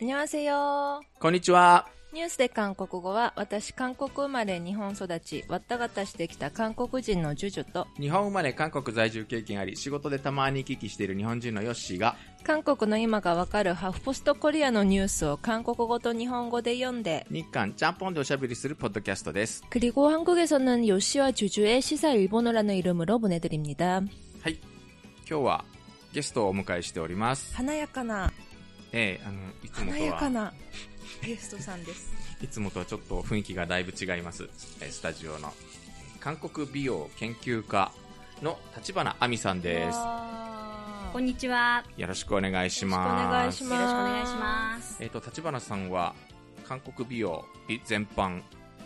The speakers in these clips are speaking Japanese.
안녕하세요. こんにちは。ニュースで韓国語は私韓国生まれ日本育ちわったがたしてきた韓国人のジュジュと日本生まれ韓国在住経験あり、仕事でたまに行き来している日本人のヨッシーが、韓国の今がわかるハフポストコリアのニュースを韓国語と日本語で読んで日韓ちゃんぽんでおしゃべりするポッドキャストです。 그리고 한국에서는 요시와 주주의 시사 일본어라는 이름으로 보내드립니다. はい。今日はゲストをお迎えしております。 華やかな ええあの、いつもとは、華やかなゲストさんです。いつもとはちょっと雰囲気がだいぶ違います。えースタジオの。韓国美容研究家の立花亜美さんです。こんにちは。よろしくお願いします。よろしくお願いしますよろしくお願いします。えっ、と、立花さんは、韓国美容全般、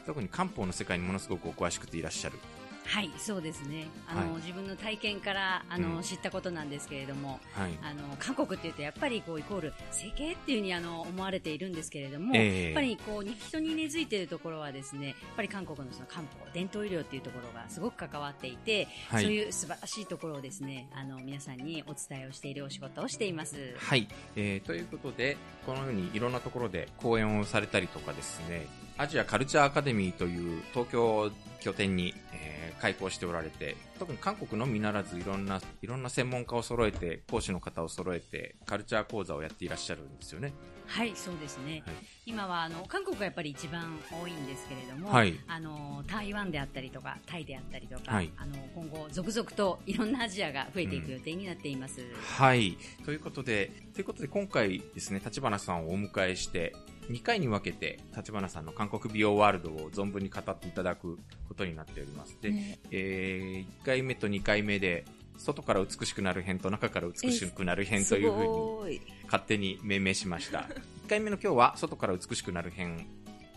特に漢方の世界にものすごくお詳しくていらっしゃる。はい、そうですね。あの、はい自分の体験から、あの、うん知ったことなんですけれども、はい。あの、韓国っていうと、やっぱりこう、イコール、整形っていうふうに、あの、思われているんですけれども、ええやっぱりこう、に人に根付いているところはですね、やっぱり韓国のその漢方、伝統医療っていうところがすごく関わっていて、はいそういう素晴らしいところをですね、あの、皆さんにお伝えをしているお仕事をしています。はい、えーということで、このようにいろんなところで講演をされたりとかですね、アジアカルチャーアカデミーという東京を拠点に、えー開講しておられて、特に韓国のみならずいろんな、いろんな専門家を揃えて、講師の方を揃えて、カルチャー講座をやっていらっしゃるんですよね。はい、そうですね。はい今はあの韓国がやっぱり一番多いんですけれども、はいあの台湾であったりとかタイであったりとか、はいあの今後続々といろんなアジアが増えていく予定になっています。はい。ということで、ということで今回ですね、立花さんをお迎えして、2回に分けて、立花さんの韓国美容ワールドを存分に語っていただくことになっております。で、ねえー、1回目と2回目で、外から美しくなる編と中から美しくなる編というふうに勝手に命名しました。1回目の今日は外から美しくなる編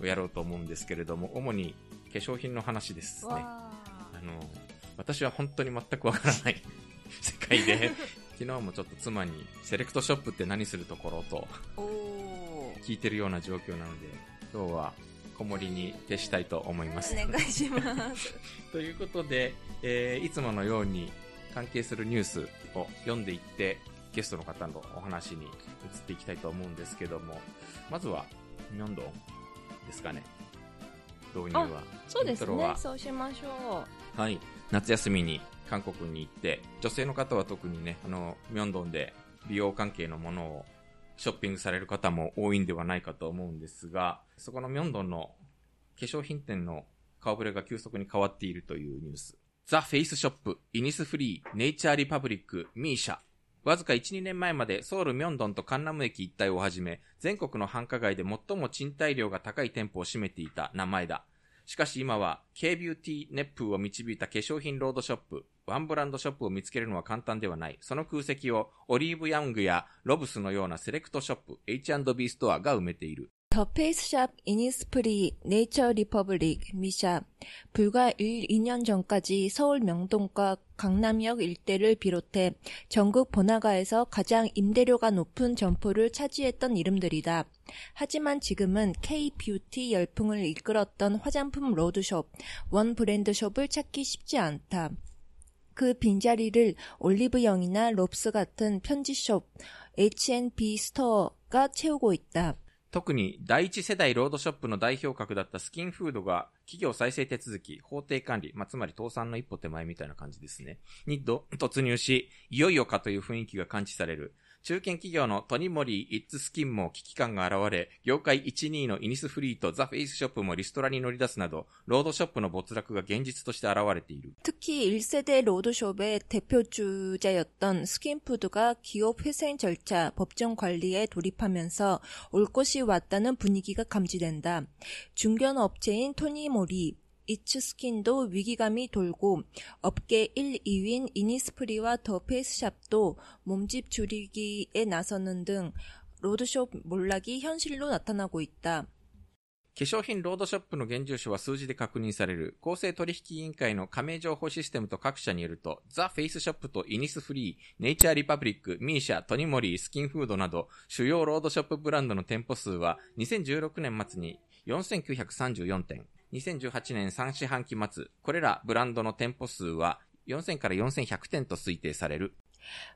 をやろうと思うんですけれども、主に化粧品の話ですね。わあの、私は本当に全くわからない 世界で、昨日もちょっと妻にセレクトショップって何するところと聞いてるような状況なので、今日は子守に徹したいと思います。お願いします。ということで、えーいつものように関係するニュースを読んでいって、ゲストの方のお話に移っていきたいと思うんですけども、まずは、ミョンドンですかね。導入は。そうですね。そうしましょはい。夏休みに韓国に行って、女性の方は特にね、あの、ミョンドンで美容関係のものをショッピングされる方も多いんではないかと思うんですが、そこのミョンドンの化粧品店の顔ぶれが急速に変わっているというニュース。ザ・フェイスショップ、イニスフリー、ネイチャーリパブリック、ミーシャ。わずか1、2年前までソウル・ミョンドンとカンナム駅一帯をはじめ、全国の繁華街で最も賃貸料が高い店舗を占めていた名前だ。しかし今は、K ビューティー熱風を導いた化粧品ロードショップ、ワンブランドショップを見つけるのは簡単ではない。その空席をオリーブヤングやロブスのようなセレクトショップ、H&B ストアが埋めている。 더 페이스샵, 이니스프리, 네이처 리퍼블릭, 미샵. 불과 1, 2년 전까지 서울 명동과 강남역 일대를 비롯해 전국 번화가에서 가장 임대료가 높은 점포를 차지했던 이름들이다. 하지만 지금은 K-뷰티 열풍을 이끌었던 화장품 로드숍, 원 브랜드숍을 찾기 쉽지 않다. 그 빈자리를 올리브영이나 롭스 같은 편지숍, H&B 스토어가 채우고 있다. 特に第一世代ロードショップの代表格だったスキンフードが企業再生手続き、法定管理、まあ、つまり倒産の一歩手前みたいな感じですね。にど突入し、いよいよかという雰囲気が感知される。中堅企業のトニモリー、イッツスキンも危機感が現れ、業界1、2位のイニスフリーとザ・フェイスショップもリストラに乗り出すなど、ロードショップの没落が現実として現れている。 특히 1세대 로드숍의 대표주자였던 스킨푸드가 기업 회생 절차, 법정 관리에 돌입하면서 올 것이 왔다는 분위기가 감지된다. 중견 업체인 토니모리, 이츠스킨도 위기감이 돌고 업계 1, 2위인 이니스프리와 더 페이스샵도 몸집 줄이기에 나서는 등 로드숍 몰락이 현실로 나타나고 있다. 化粧品ロードショップの現住所は数字で確認される。公正取引委員会の加盟情報システムと各社によると、ザ・フェイスショップとイニスフリー、ネイチャーリパブリック、ミーシャ、トニモリー、スキンフードなど、主要ロードショップブランドの店舗数は、2016年末に4934店、 2018年3四半期末、これらブランドの店舗数は、4000から4100店と推定される。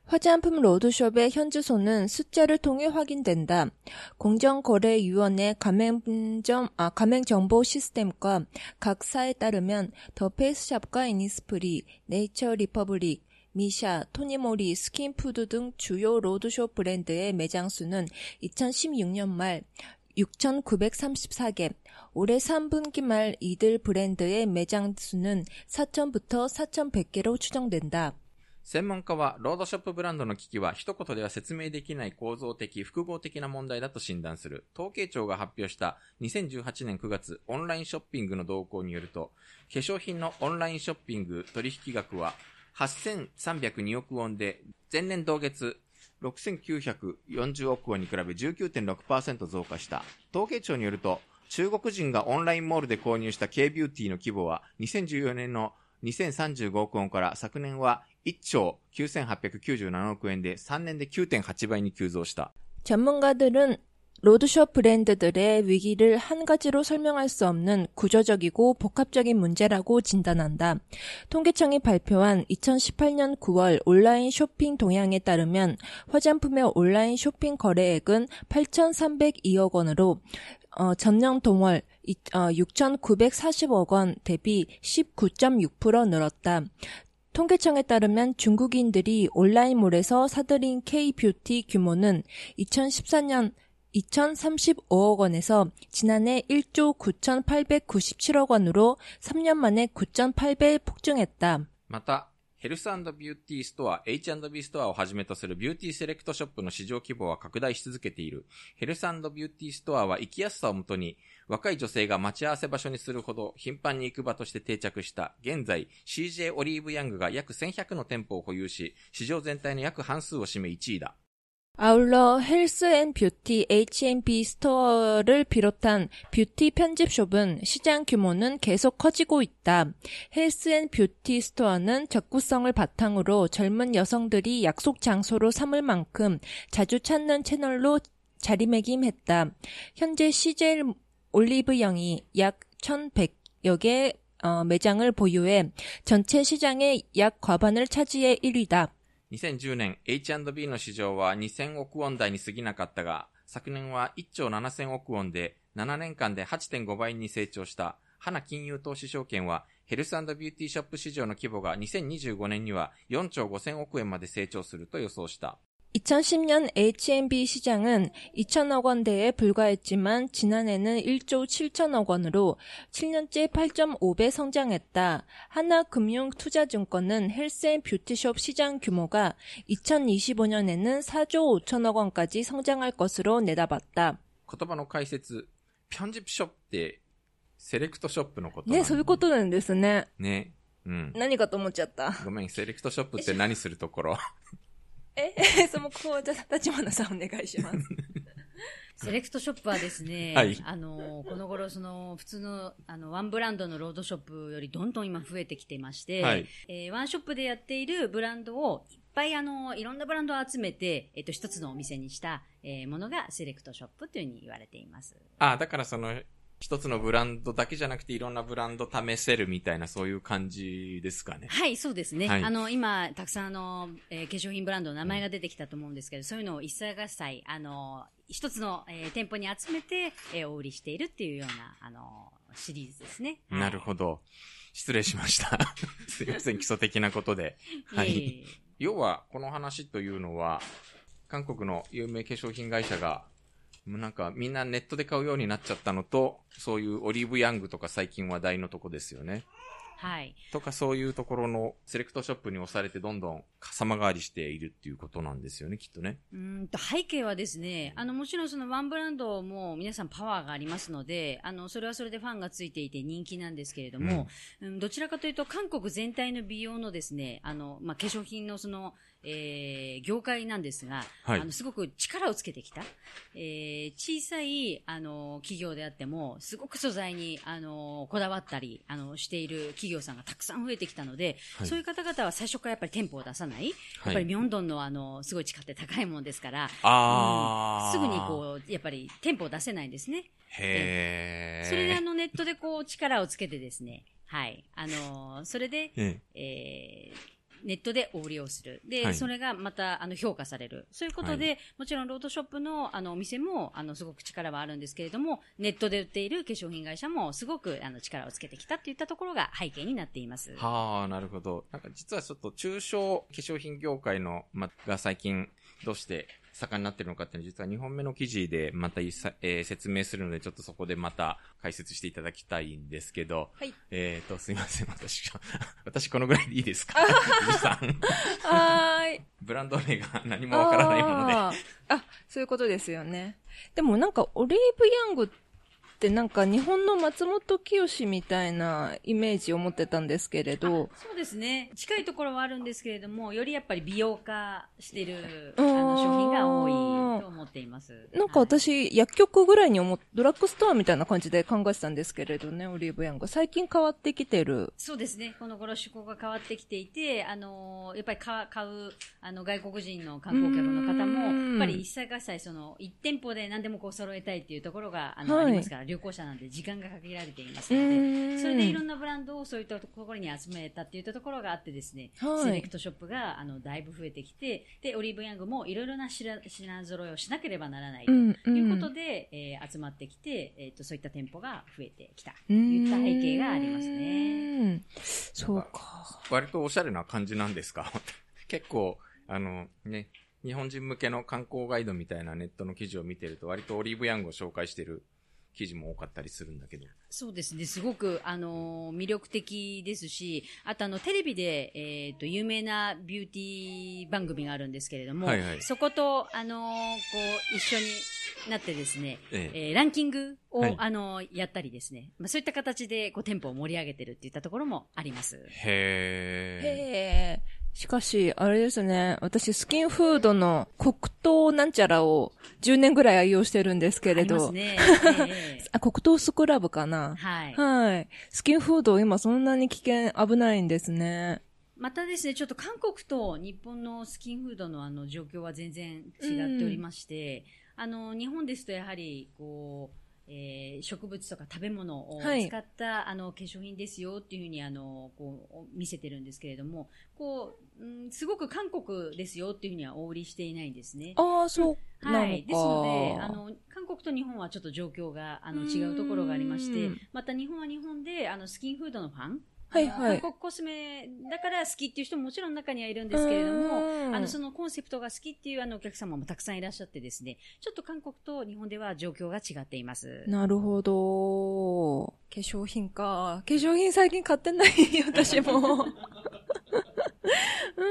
화장품 로드숍의 현주소는 숫자를 통해 확인된다. 공정거래위원회 가맹점, 아, 가맹정보 시스템과 각 사에 따르면 더 페이스샵과 이니스프리, 네이처 리퍼블릭, 미샤, 토니모리, 스킨푸드 등 주요 로드숍 브랜드의 매장 수는 2016년 말 6,934개, 올해 3분기 말 이들 브랜드의 매장 수는 4,000부터 4,100개로 추정된다. 専門家は、ロードショップブランドの危機は一言では説明できない構造的、複合的な問題だと診断する。統計庁が発表した2018年9月オンラインショッピングの動向によると、化粧品のオンラインショッピング取引額は8302億ウォンで、前年同月 6940億ウォンに比べ19.6%増加した。統計庁によると、中国人がオンラインモールで購入した K ビューティーの規模は2014年の2035億ウォンから昨年は1兆9897億円で3年で9.8倍に急増した。 전문가들은 로드숍 브랜드들의 위기를 한 가지로 설명할 수 없는 구조적이고 복합적인 문제라고 진단한다. 통계청이 발표한 2018년 9월 온라인 쇼핑 동향에 따르면 화장품의 온라인 쇼핑 거래액은 8,302억 원으로 어, 전년 동월 6,940억 원 대비 19.6% 늘었다. 통계청에 따르면 중국인들이 온라인몰에서 사들인 K-뷰티 규모는 2014년 2,035억 원에서 지난해 1조 9,897억 원으로 3년 만에 9.8배 폭증했다. また、ヘルスビューティーストア、H&B ストアをはじめとするビューティーセレクトショップの市場規模は拡大し続けている。ヘルスビューティーストアは生きやすさをもとに、若い女性が待ち合わせ場所にするほど頻繁に行く場として定着した。現在、CJ オリーブヤングが約1100の店舗を保有し、市場全体の約半数を占め1位だ。 아울러 헬스 앤 뷰티 H&B 스토어를 비롯한 뷰티 편집숍은 시장 규모는 계속 커지고 있다. 헬스 앤 뷰티 스토어는 적구성을 바탕으로 젊은 여성들이 약속 장소로 삼을 만큼 자주 찾는 채널로 자리매김했다. 현재 CJ 올리브 영이 약 1,100여 개 어, 매장을 보유해 전체 시장의 약 과반을 차지해 1위다. 2010年 H&B の市場は2000億ウォン台に過ぎなかったが、昨年は1兆7000億ウォンで7年間で8.5倍に成長した。花金融投資証券はヘルスビューティーショップ市場の規模が2025年には4兆5000億円まで成長すると予想した。 2010년 H&B 시장은 2천억 원대에 불과했지만 지난해는 1조 7천억 원으로 7년째 8.5배 성장했다. 하나금융투자증권은 헬스앤뷰티숍 시장 규모가 2025년에는 4조 5천억 원까지 성장할 것으로 내다봤다. 言葉の解説、ピョンジップショップってセレクトショップのことなんね、そういうことなんですね。ね。うん。何かと思っちゃった。ごめん、セレクトショップって何するところ え、その、こう、じゃあ、立花さんお願いします。セレクトショップはですね、はいあの、この頃、その、普通の、あの、ワンブランドのロードショップよりどんどん今増えてきてまして、はいえーワンショップでやっているブランドを、いっぱいあの、いろんなブランドを集めて、えっと、一つのお店にした、えーものがセレクトショップというふうに言われています。あ、だからその、一つのブランドだけじゃなくていろんなブランド試せるみたいなそういう感じですかね。はい、そうですね。はいあの、今、たくさんあの、えー化粧品ブランドの名前が出てきたと思うんですけど、そういうのを一切合切、あの、一つの、えー店舗に集めて、えーお売りしているっていうような、あの、シリーズですね。はいなるほど。失礼しました。すいません、基礎的なことで。はいええ要は、この話というのは、韓国の有名化粧品会社が、もうなんかみんなネットで買うようになっちゃったのと、そういうオリーブヤングとか最近話題のとこですよね。はい。とかそういうところのセレクトショップに押されてどんどん様変わりしているっていうことなんですよね、きっとね。うーんと背景はですね、あの、もちろんそのワンブランドも皆さんパワーがありますので、あの、それはそれでファンがついていて人気なんですけれども、うんどちらかというと韓国全体の美容のですね、あの、まあ、化粧品のその、えー、業界なんですが、はいあの、すごく力をつけてきた、えー、小さい、あの、企業であっても、すごく素材に、あの、こだわったり、あの、している企業さんがたくさん増えてきたので、はいそういう方々は最初からやっぱり店舗を出さない、やはいっぱりミョンドンのあの、すごい地価って高いものですから。うんすぐにこう、やっぱり店舗を出せないんですね。へー。それであのネットでこう力をつけてですね、はい。あのーそれで、ええーネットでお売りをする。で、はいそれがまた、あの、評価される。そういうことで、はもちろんロードショップの、あの、お店も、あの、すごく力はあるんですけれども、ネットで売っている化粧品会社も、すごく、あの、力をつけてきたっていったところが背景になっています。はあ、なるほど。なんか実はちょっと中小化粧品業界の、ま、が最近どうして盛んになってるのかっていうのは実は2本目の記事でまたえー説明するのでちょっとそこでまた解説していただきたいんですけど、はい。えーと、すいません、私が、私このぐらいでいいですか？藤さん。はーい。ブランド名が何もわからないもので。あーあ、そういうことですよね。でもなんか、オリーブヤングってなんか日本の松本清みたいなイメージを持ってたんですけれど、そうですね。近いところはあるんですけれども、よりやっぱり美容化してる、あの、商品が多いと思っています。なんかはい私、薬局ぐらいに思っ、ドラッグストアみたいな感じで考えてたんですけれどね、オリーブヤング。最近変わってきてる。そうですね。この頃趣向が変わってきていて、あのーやっぱりか買う、あの、外国人の観光客の方も、んやっぱり一切合切その、一店舗で何でもこう揃えたいっていうところが、あの、はいありますから、旅行者なんで時間が限られていますうので、ーんそれでいろんなブランドをそういったところに集めたっていったところがあってですね、はいセレクトショップが、あの、だいぶ増えてきて、で、オリーブヤングもいろいろな品品揃えをしなければならないとうんうんいうことで、えー集まってきて、えっ、と、そういった店舗が増えてきた。うとーんいった背景がありますね。そうか。割とおしゃれな感じなんですか？結構、あの、ね、日本人向けの観光ガイドみたいなネットの記事を見てると、割とオリーブヤングを紹介してる記事も多かったりするんだけど。そうですね。すごく、あのー魅力的ですし、あとあの、テレビで、えっ、と、有名なビューティー番組があるんですけれども、はいはいそこと、あのーこう、一緒になってですね、えええーランキングを、はいあのーやったりですね、まあ、そういった形で、こう、店舗を盛り上げてるっていったところもあります。へー。へえ。しかし、あれですね、私、スキンフードの黒糖なんちゃらを10年ぐらい愛用してるんですけれど、あね。ええ あ、黒糖スクラブかな。はい。はい。スキンフード今そんなに危険、危ないんですね。またですね、ちょっと韓国と日本のスキンフードのあの状況は全然違っておりまして、あの、日本ですとやはり、こう、えー植物とか食べ物をはい使った、あの化粧品ですよっていうふうにあのこう見せてるんですけれどもこう、うん、すごく韓国ですよっていうふうにはお売りしていないんですね。ああ、そう。はい。ですので、あの、韓国と日本はちょっと状況が、あの、違うところがありましてうん、また日本は日本で、あの、スキンフードのファンはいはい韓国コスメだから好きっていう人ももちろん中にはいるんですけれども、うんあの、そのコンセプトが好きっていうあのお客様もたくさんいらっしゃってですね、ちょっと韓国と日本では状況が違っています。なるほど。化粧品か。化粧品最近買ってない私も。う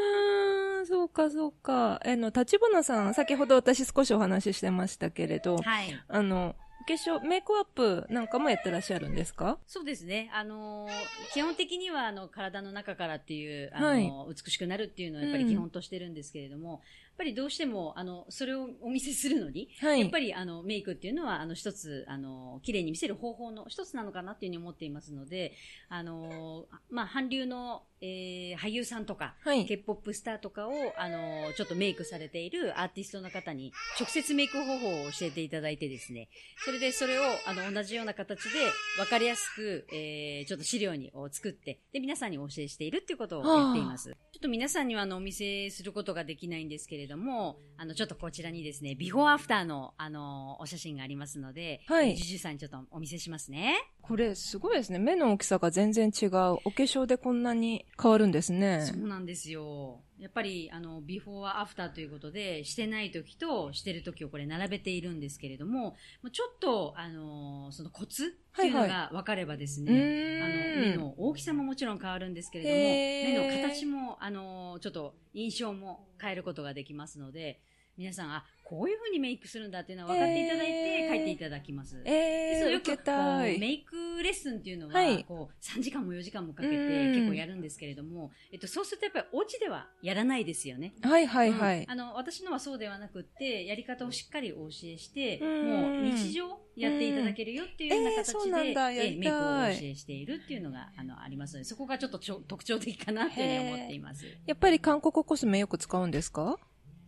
ーん、そうかそうか。あの、立花さん、先ほど私少しお話ししてましたけれど、はい。あの、お化粧、メイクアップなんかもやってらっしゃるんですか？そうですね。あのー基本的には、あの、体の中からっていう、あのはい。美しくなるっていうのをやっぱり基本としてるんですけれども、ぱりどうしても、あの、それをお見せするのに、はい。やっぱりあのメイクっていうのはあの一つあの綺麗に見せる方法の一つなのかなっていうふうに思っていますので、あのまあ韓流の、えー俳優さんとか、はい。K-POP スターとかをあのちょっとメイクされているアーティストの方に直接メイク方法を教えていただいてですね、それでそれをあの同じような形で分かりやすく、えーちょっと資料にを作って、で皆さんにお教えしているっていうことを言っています。ちょっと皆さんにはあのお見せすることができないんですけれども、あのちょっとこちらにですね、ビフォーアフターのあのお写真がありますので、はいえージュジュさんにちょっとお見せしますね。これすごいですね。目の大きさが全然違う。お化粧でこんなに変わるんですね。そうなんですよ。やっぱり、あの、ビフォーアフターということで、してない時としてる時をこれ並べているんですけれども、まあちょっと、あの、そのコツっていうのが分かればですね、うーん。あの、目の大きさももちろん変わるんですけれども、目の形も、あの、ちょっと印象も変えることができますので、皆さん、あ、こういう風にメイクするんだっていうのを分かっていただいて書いていただきます。えー、受けよくこ。うメイクレッスンっていうのは、はいこう3時間も4時間もかけてうん結構やるんですけれども、えっと、そうするとやっぱりお家ではやらないですよね。はいはいはいうん。あの私のはそうではなくってやり方をしっかりお教えして、うんもう日常やっていただけるよっていうような形で、だやりたいメイクをお教えしているっていうのがあのありますのでそこがちょっとちょ特徴的かなっていうふうに思っています。やっぱり韓国コスメよく使うんですか？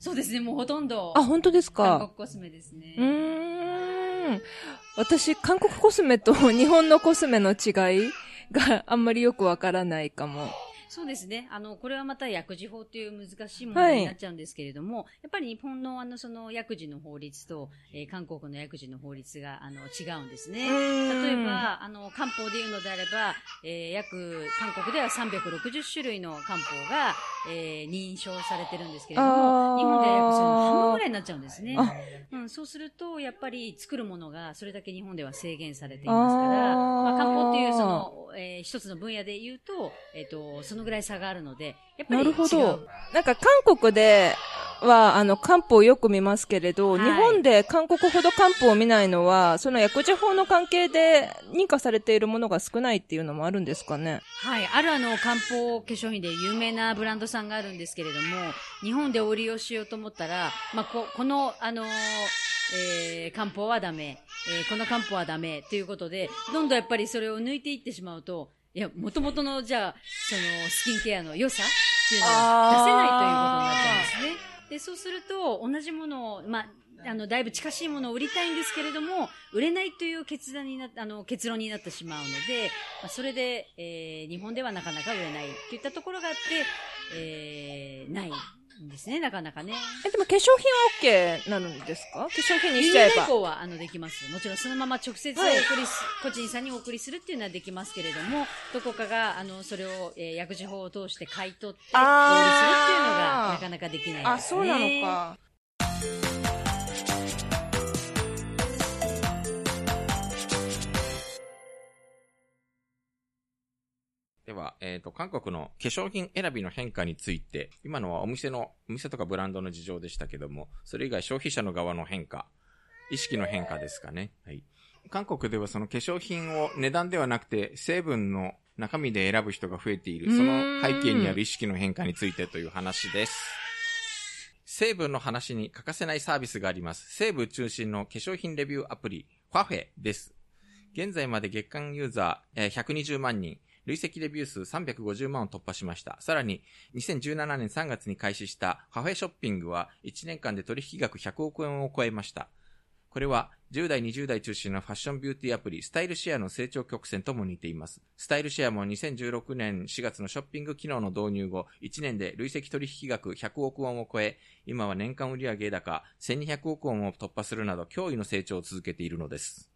そうですねもうほとんどあ、本当です韓か国コスメですね。うーん。私、韓国コスメと 日本のコスメの違いがあんまりよくわからないかも。そうですね。あの、これはまた薬事法という難しい問題になっちゃうんですけれども、はい、やっぱり日本のあの、その薬事の法律と、えー、韓国の薬事の法律が、あの、違うんですね。例えば、あの、漢方で言うのであれば、えー、約、韓国では360種類の漢方が、えー、認証されてるんですけれども、日本では約その半分ぐらいになっちゃうんですね。うん、そうすると、やっぱり作るものがそれだけ日本では制限されていますから、まあ、漢方っていうその、えー、一つの分野で言うと、えっ、ー、と、そのぐらい差があるので、やっぱりなるほど。なんか韓国では、あの、漢方をよく見ますけれど、はい、日本で韓国ほど漢方を見ないのは、その薬事法の関係で認可されているものが少ないっていうのもあるんですかね？はい。あるあの、漢方化粧品で有名なブランドさんがあるんですけれども、日本でお利用しようと思ったら、まあ、こ、この、あのーえー、漢方はダメ、えー、この漢方はダメということで、どんどんやっぱりそれを抜いていってしまうと、いや、もともとの、じゃあ、その、スキンケアの良さっていうのが出せないということになっちゃうんですね。で、そうすると、同じものを、まあ、あの、だいぶ近しいものを売りたいんですけれども、売れないという決断になあの、結論になってしまうので、まあ、それで、えー、日本ではなかなか売れないといったところがあって、えー、ないですね、なかなかね。え、でも化粧品は OK なるんですか？化粧品にしちゃえば。輸入は、あの、できます。もちろんそのまま直接お送りす、はい、個人さんにお送りするっていうのはできますけれども、どこかが、あの、それを、えー、薬事法を通して買い取って、お売りするっていうのが、なかなかできないですね。あ、そうなのか。は、えっ、ー、と、韓国の化粧品選びの変化について、今のはお店の、お店とかブランドの事情でしたけども、それ以外消費者の側の変化、意識の変化ですかね。はい。韓国ではその化粧品を値段ではなくて成分の中身で選ぶ人が増えている、その背景にある意識の変化についてという話です。成分の話に欠かせないサービスがあります。成分中心の化粧品レビューアプリ、ファフェです。現在まで月間ユーザー120万人、累積レビュー数350万を突破しました。さらに、2017年3月に開始したカフェショッピングは1年間で取引額100億円を超えました。これは10代、20代中心のファッションビューティーアプリ、スタイルシェアの成長曲線とも似ています。スタイルシェアも2016年4月のショッピング機能の導入後、1年で累積取引額100億ウォンを超え、今は年間売上高1200億ウォンを突破するなど驚異の成長を続けているのです。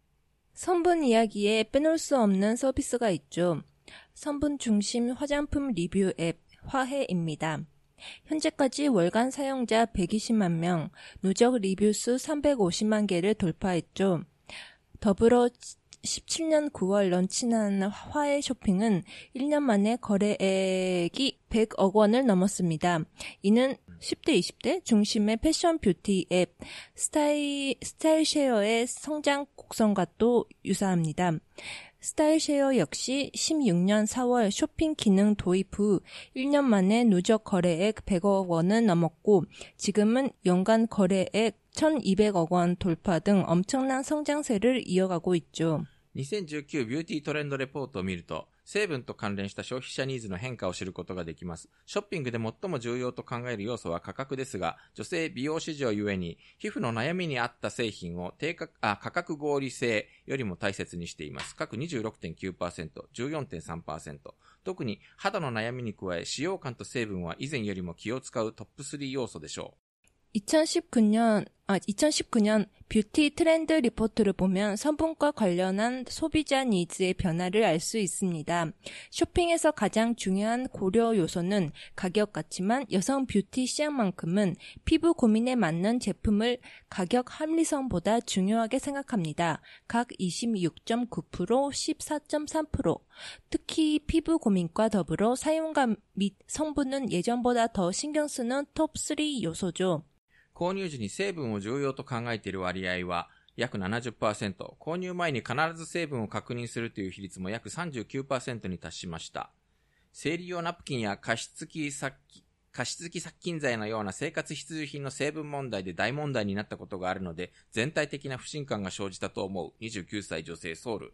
성분이야기에빼놓을수없는서비스가있죠 성분 중심 화장품 리뷰 앱 화해입니다. 현재까지 월간 사용자 120만 명, 누적 리뷰 수 350만 개를 돌파했죠. 더불어 17년 9월 런칭한 화해 쇼핑은 1년 만에 거래액이 100억 원을 넘었습니다. 이는 10대, 20대 중심의 패션 뷰티 앱 스타일, 스타일쉐어의 성장 곡선과 또 유사합니다. 스타일쉐어 역시 16년 4월 쇼핑 기능 도입 후 1년 만에 누적 거래액 100억 원을 넘었고 지금은 연간 거래액 1200억 원 돌파 등 엄청난 성장세를 이어가고 있죠. 2019ビューティートレンドレポートを見ると、 成分と関連した消費者ニーズの変化を知ることができます。ショッピングで最も重要と考える要素は価格ですが、女性美容市場ゆえに、皮膚の悩みに合った製品を低価あ価格合理性よりも大切にしています。各26.9%、14.3%。特に肌の悩みに加え、使用感と成分は以前よりも気を使うトップ3要素でしょう。2019년 아, 2019년 뷰티 트렌드 리포트를 보면 성분과 관련한 소비자 니즈의 변화를 알 수 있습니다. 쇼핑에서 가장 중요한 고려 요소는 가격 같지만 여성 뷰티 시장만큼은 피부 고민에 맞는 제품을 가격 합리성보다 중요하게 생각합니다. 각 26.9%, 14.3%. 특히 피부 고민과 더불어 사용감 및 성분은 예전보다 더 신경 쓰는 톱3 요소죠. 購入時に成分を重要と考えている割合は約70%、購入前に必ず成分を確認するという比率も約39%に達しました。生理用ナプキンや加湿器殺加湿器殺菌剤のような生活必需品の成分問題で大問題になったことがあるので、全体的な不信感が生じたと思う29歳女性ソウル。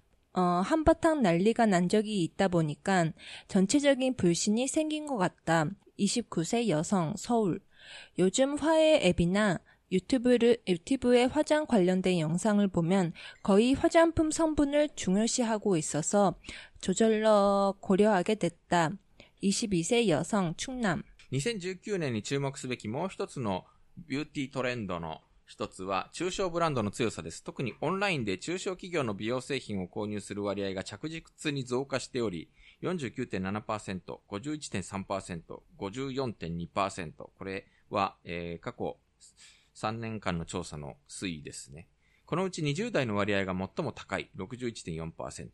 어, 한바탕 난리가 난 적이 있다 보니까 전체적인 불신이 생긴 것 같다. 29세 여성 서울. 요즘 화해 앱이나 유튜브를, 유튜브에 화장 관련된 영상을 보면 거의 화장품 성분을 중요시하고 있어서 조절러 고려하게 됐다. 22세 여성 충남. 2019年に注目すべきもう一つのビューティートレンドの 一つは中小ブランドの強さです。特にオンラインで中小企業の美容製品を購入する割合が着実に増加しており、49.7%、51.3%、54.2%。これは、えー過去3年間の調査の推移ですね。このうち20代の割合が最も高い61.4%。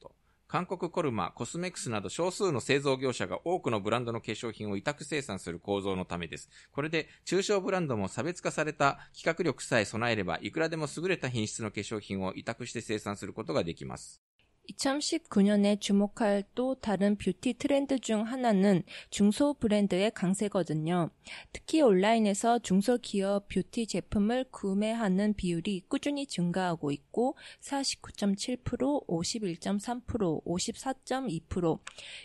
韓国コルマ、コスメックスなど少数の製造業者が多くのブランドの化粧品を委託生産する構造のためです。これで中小ブランドも差別化された企画力さえ備えれば、いくらでも優れた品質の化粧品を委託して生産することができます。 2019년에 주목할 또 다른 뷰티 트렌드 중 하나는 중소 브랜드의 강세거든요. 특히 온라인에서 중소기업 뷰티 제품을 구매하는 비율이 꾸준히 증가하고 있고 49.7%, 51.3%, 54.2%,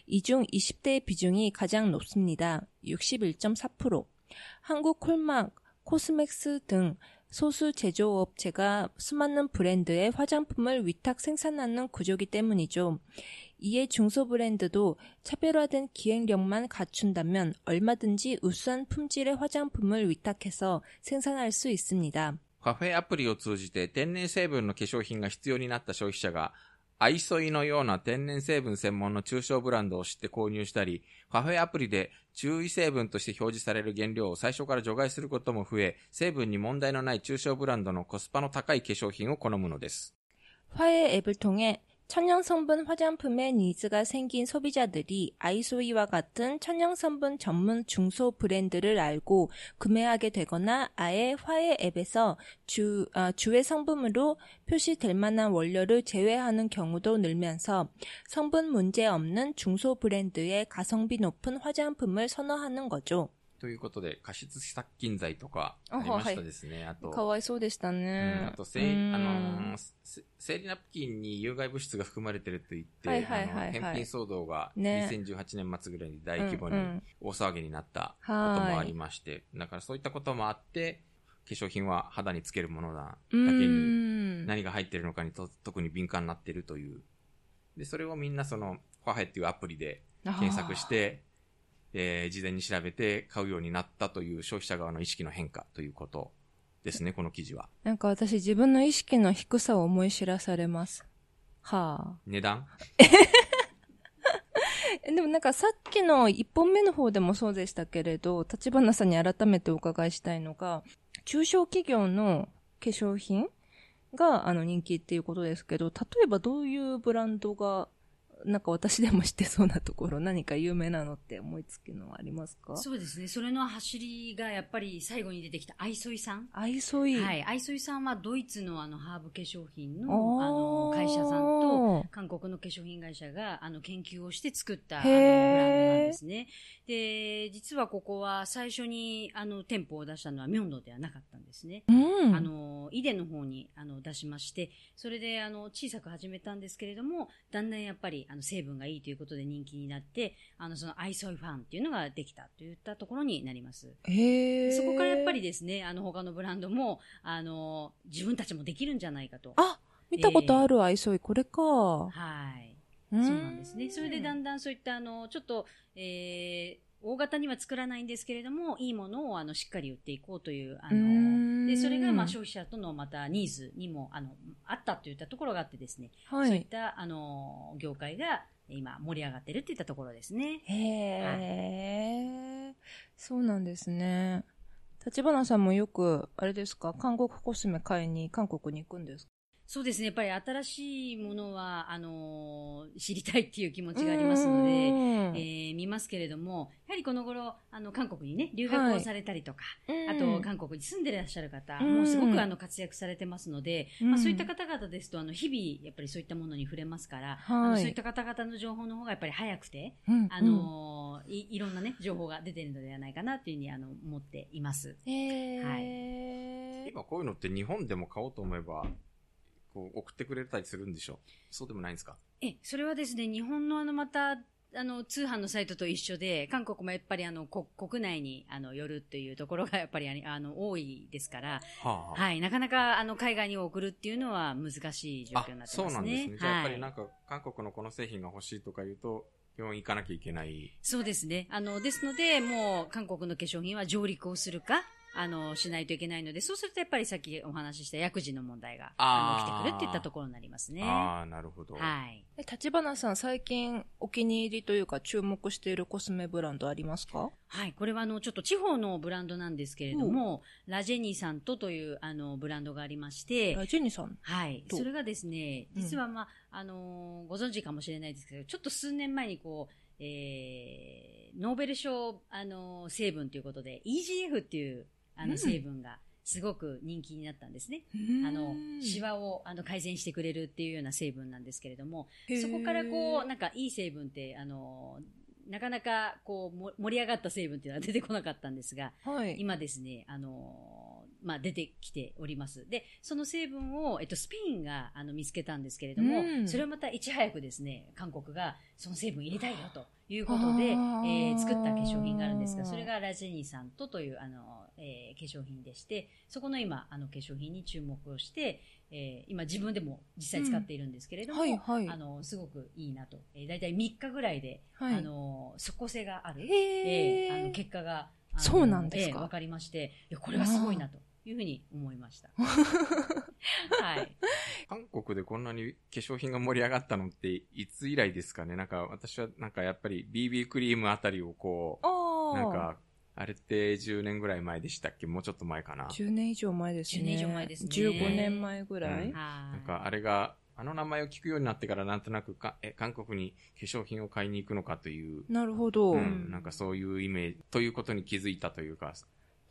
이 중 20대의 비중이 가장 높습니다. 61.4%. 한국 콜막, 코스맥스 등 소수 제조업체가 수많은 브랜드의 화장품을 위탁 생산하는 구조기 때문이죠. 이에 중소 브랜드도 차별화된 기획력만 갖춘다면 얼마든지 우수한 품질의 화장품을 위탁해서 생산할 수 있습니다. カフェアプリを通じて天然成分の化粧品が必要になった消費者が、 アイソイのような天然成分専門の中小ブランドを知って購入したり、カフェアプリで注意成分として表示される原料を最初から除外することも増え、成分に問題のない中小ブランドのコスパの高い化粧品を好むのです。 화해 앱을 통해 천연 성분 화장품의 니즈가 생긴 소비자들이 아이소이와 같은 천연 성분 전문 중소 브랜드를 알고 구매하게 되거나 아예 화해 앱에서 주, 아, 주의 성분으로 표시될 만한 원료를 제외하는 경우도 늘면서 성분 문제 없는 중소 브랜드의 가성비 높은 화장품을 선호하는 거죠. ということで、過失殺菌剤とかあありましたですね。あと、かわいそうでしたうんね。あと生、あのーせ生理ナプキンに有害物質が含まれてると言って、はいはいはいはいあの返品騒動がね2018年末ぐらいに大規模にうんうん大騒ぎになったことはいもありまして、だからそういったこともあって、化粧品は肌につけるものだだけうにん。何が入ってるのかにと特に敏感になってるという。で、それをみんなその、ファヘっていうアプリで検索して、えー事前に調べて買うようになったという消費者側の意識の変化ということですね、この記事は。なんか私自分の意識の低さを思い知らされます。はあ。値段？えでもなんかさっきの一本目の方でもそうでしたけれど、立花さんに改めてお伺いしたいのが、中小企業の化粧品があの人気っていうことですけど、例えばどういうブランドが、なんか私でも知ってそうなところ、何か有名なのって思いつくのはありますか？そうですね。それの走りがやっぱり最後に出てきたアイソイさん。アイソイ。はい。アイソイさんはドイツのあのハーブ化粧品のあの会社さんと韓国の化粧品会社があの研究をして作ったあのブランドなんですね。で、実はここは最初にあの店舗を出したのはミョンドではなかったんですね。うん。あの、イデの方にあの出しまして、それであの小さく始めたんですけれども、だんだんやっぱりあの成分がいいということで人気になって、あのそのアイソイファンっていうのができたといったところになります。へーそこからやっぱりですね、あの他のブランドも、あの、自分たちもできるんじゃないかと。あ、見たことあるアイソイ、これか。はい。そそうなんですね。それでだんだんそういったあの、ちょっと、えー、大型には作らないんですけれども、いいものをあのしっかり売っていこうという、あの、で、それがまあ消費者とのまたニーズにも、あの、あったといったところがあってですね、はい。そういった、あの、業界が今盛り上がってるっていったところですね。へえ、そうなんですね。立花さんもよく、あれですか、韓国コスメ買いに韓国に行くんですか？そうですね。やっぱり新しいものは、あのー知りたいっていう気持ちがありますので、うん。えー見ますけれども、やはりこの頃、あの、韓国にね、留学をされたりとか、あと、韓国に住んでらっしゃる方、うん。もうすごくあの活躍されてますので、うん。まあ、そういった方々ですと、あの、日々、やっぱりそういったものに触れますから、はい。あのそういった方々の情報の方がやっぱり早くて、うん。あのーい、いろんなね、情報が出ているのではないかなというふうに、あの、思っています。えー。今こういうのって日本でも買おうと思えば、こう送ってくれたりするんでしょ？そうでもないんですか？え、それはですね、日本のあの、また、あの、通販のサイトと一緒で、韓国もやっぱりあの、こ国内に、あの、寄るというところがやっぱりあの、多いですから、はあはい、なかなか、あの、海外に送るっていうのは難しい状あ況になってそうますね。なんですね。じゃあやっぱりはいなんか、韓国のこの製品が欲しいとか言うと、病院行かなきゃいけない。そうですね。あの、ですので、もう、韓国の化粧品は上陸をするか、あの、しないといけないので、そうするとやっぱりさっきお話しした薬事の問題が、あの、あー来てくるっていったところになりますね。ああ、なるほど。はい。え立花さん、最近お気に入りというか注目しているコスメブランドありますか？はい。これはあの、ちょっと地方のブランドなんですけれども、ラジェニーさんとという、あの、ブランドがありまして、ラジェニさん？はい。とそれがですね、うん実はまあ、あのーご存知かもしれないですけど、ちょっと数年前にこう、えー、ノーベル賞、あのー成分ということで、EGF っていう、あの、うん成分が、すごく人気になったんですね。あの、シワをあの改善してくれるっていうような成分なんですけれども、そこからこう、なんかいい成分って、あの、なかなかこうも盛り上がった成分っていうのは出てこなかったんですが、う、はい。今ですね、あのまあ、出てきております。で、その成分を、えっと、スペインがあの見つけたんですけれども、うんそれをまたいち早くですね、韓国がその成分入れたいよということで、えあー。ー作った化粧品があるんですが、それがラジェニーさんとというあの、えー化粧品でして、そこの今、あの化粧品に注目をして、えー今自分でも実際使っているんですけれども、はいはい。あの、すごくいいなと。えー、だいたい3日ぐらいで、はい。あの、即効性がある。へえーーあの結果が、そうなんですか？えーわかりまして、いや、これはすごいなというふうに思いました。はい。韓国でこんなに化粧品が盛り上がったのっていつ以来ですかね？なんか私はなんかやっぱり BB クリームあたりをこう、ああ。なんか、あれって10年ぐらい前でしたっけ？もうちょっと前かな。10年以上前ですね。10年以上前ですね15年前ぐらい。うんはい。なんかあれが、あの名前を聞くようになってからなんとなくか、え、韓国に化粧品を買いに行くのかという、なるほど、うん、なんかそういうイメージ、ということに気づいたというか、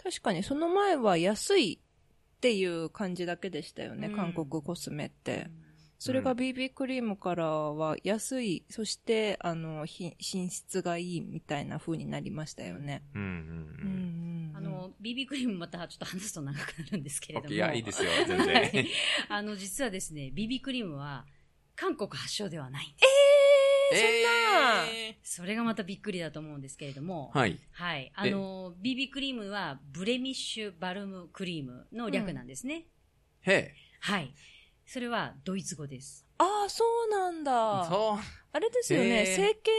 確かにその前は安いっていう感じだけでしたよね、うん韓国コスメって。うんそれが BB クリームからは安い、そして、あの、品品質がいいみたいな風になりましたよね。うんうんうんうんうんあの、BB クリームまたちょっと話すと長くなるんですけれども。いや、いいですよ、全は然い。あの、実はですね、BB クリームは、韓国発祥ではないんです。えそれがまたびっくりだと思うんですけれども。ーはい。はい。あの、BB クリームは、ブレミッシュバルムクリームの略なんですね。へえ。はい。それは、ドイツ語です。ああ、そうなんだ。そう。あれですよね、整形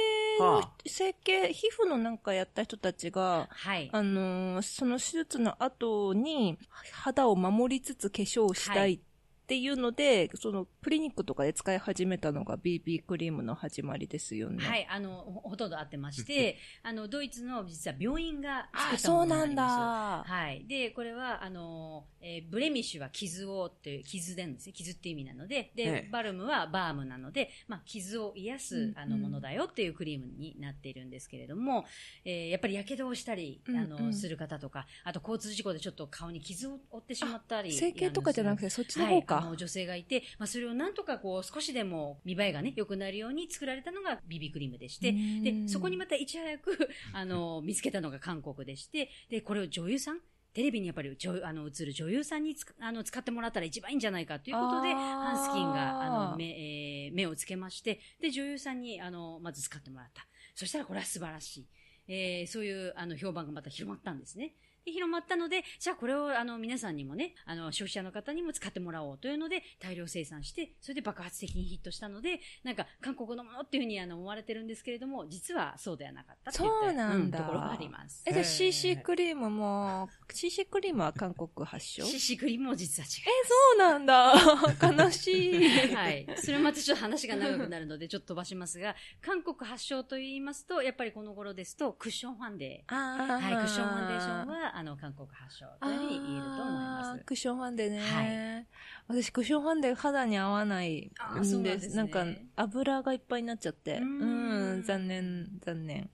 整形、皮膚のなんかやった人たちが、はい。あのーその手術の後に肌を守りつつ化粧をしたいっていうので、そのクリニックとかで使い始めたのが BB クリームの始まりですよね。。はいい、あの、ほほとんど合ってまして、あの、ドイツの実は病院が作あ、ったそうなんものになります。だ。はい。で、これは、あの、えーブレミッシュは傷をっていう、傷でんですね。傷っていう意味なので、で、ええバルムはバームなので、まあ、傷を癒す、うんあの、ものだよっていうクリームになっているんですけれども、えーやっぱり火傷をしたり、あの、うんうんする方とか、あと交通事故でちょっと顔に傷を負ってしまったり。整形とかじゃなくて、そっちのはい、あ。の女性がいて、まあ、それをなんとかこう少しでも見栄えがね良くなるように作られたのが BB クリームでして、でそこにまたいち早く あの見つけたのが韓国でしてでこれを女優さんテレビにやっぱり女あの映る女優さんにあの使ってもらったら一番いいんじゃないかということでハンスキンがあの目,、えー目をつけましてで女優さんにあのまず使ってもらったそしたらこれは素晴らしい、えーそういうあの評判がまた広まったんですね。で広まったので、じゃあこれをあの皆さんにもね、あの消費者の方にも使ってもらおうというので大量生産して、それで爆発的にヒットしたので、なんか韓国のものっていうふうにあの思われてるんですけれども、実はそうではなかったっそうなんだところがあります。え、じゃあ CC クリームも、CC クリームは韓国発祥え、シシクリームも実は違そうなんだ。悲しい。う。はい。それもまたちょっと話が長くなるので、ちょっと飛ばしますが、韓国発祥と言いますと、やっぱりこの頃ですと、クッションファンデあはい、クッションファンデーションは、は、あの、韓国発祥というふうに言えると思います。クッションファンデね、はい私クッションファンデ肌に合わないあーそうんなんで。ですすなんかね油がいっぱいになっちゃって。ううんん、残念、残念。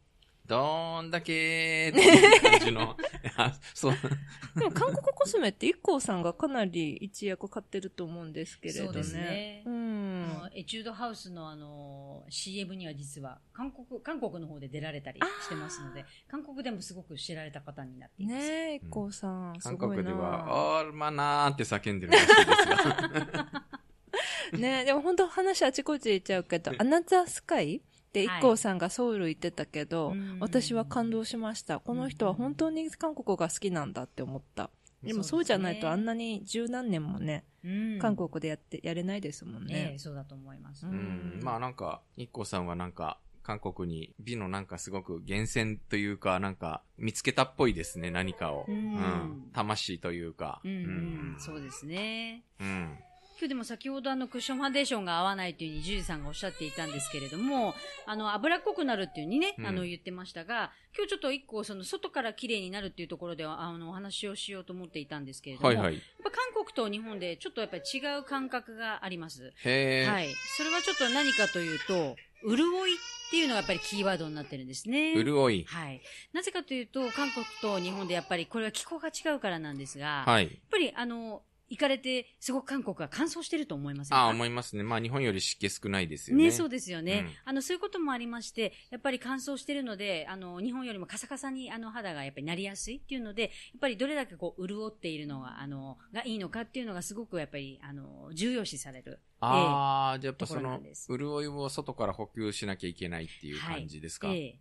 どんだけーっていう感じの、あそう、でも韓国コスメって IKKO さんがかなり一役買ってると思うんですけれどね。そうですねうん。エチュードハウスのあの、CM には実は、韓国、韓国の方で出られたりしてますので、韓国でもすごく知られた方になっています。ねえ、IKKO さん、す韓ごいな。国では、オールマナーって叫んでるらしいですが。ねでも本当話あちこち行っちゃうけど、アナザースカイってはい IKKO さんがソウル行ってたけど、うん私は感動しました。この人は本当に韓国が好きなんだって思った。でもそうじゃないとあんなに十何年もね、うん韓国でやって、やれないですもんえねえ。そうだと思います。ううんん、まあなんか、日光さんはなんか、韓国に美のなんかすごく源泉というか、なんか見つけたっぽいですね、何かを。ううんん。魂というか。うんうん、そうですね。うん。今日でも先ほどあのクッションファンデーションが合わないというふうにジュリーさんがおっしゃっていたんですけれども、あの脂っこくなるっていうふうにね、うんあの言ってましたが、今日ちょっと一個その外から綺麗になるっていうところではあのお話をしようと思っていたんですけれども、はいはい。やっぱ韓国と日本でちょっとやっぱり違う感覚があります。はい。それはちょっと何かというと、潤いっていうのがやっぱりキーワードになってるんですね。潤い。はい。なぜかというと、韓国と日本でやっぱりこれは気候が違うからなんですが、はい。やっぱりあの、行かれて、すごく韓国が乾燥してると思いませんか？ああ、思いますね。まあ日本より湿気少ないですよね。ね、そうですよね、うんあの、そういうこともありまして、やっぱり乾燥してるので、あの、日本よりもカサカサにあの肌がやっぱりなりやすいっていうので、やっぱりどれだけこう、潤っているのが、あの、がいいのかっていうのがすごくやっぱり、あの、重要視される。ああ、じゃあやっぱその潤いを外から補給しなきゃいけないっていう感じですか？ええ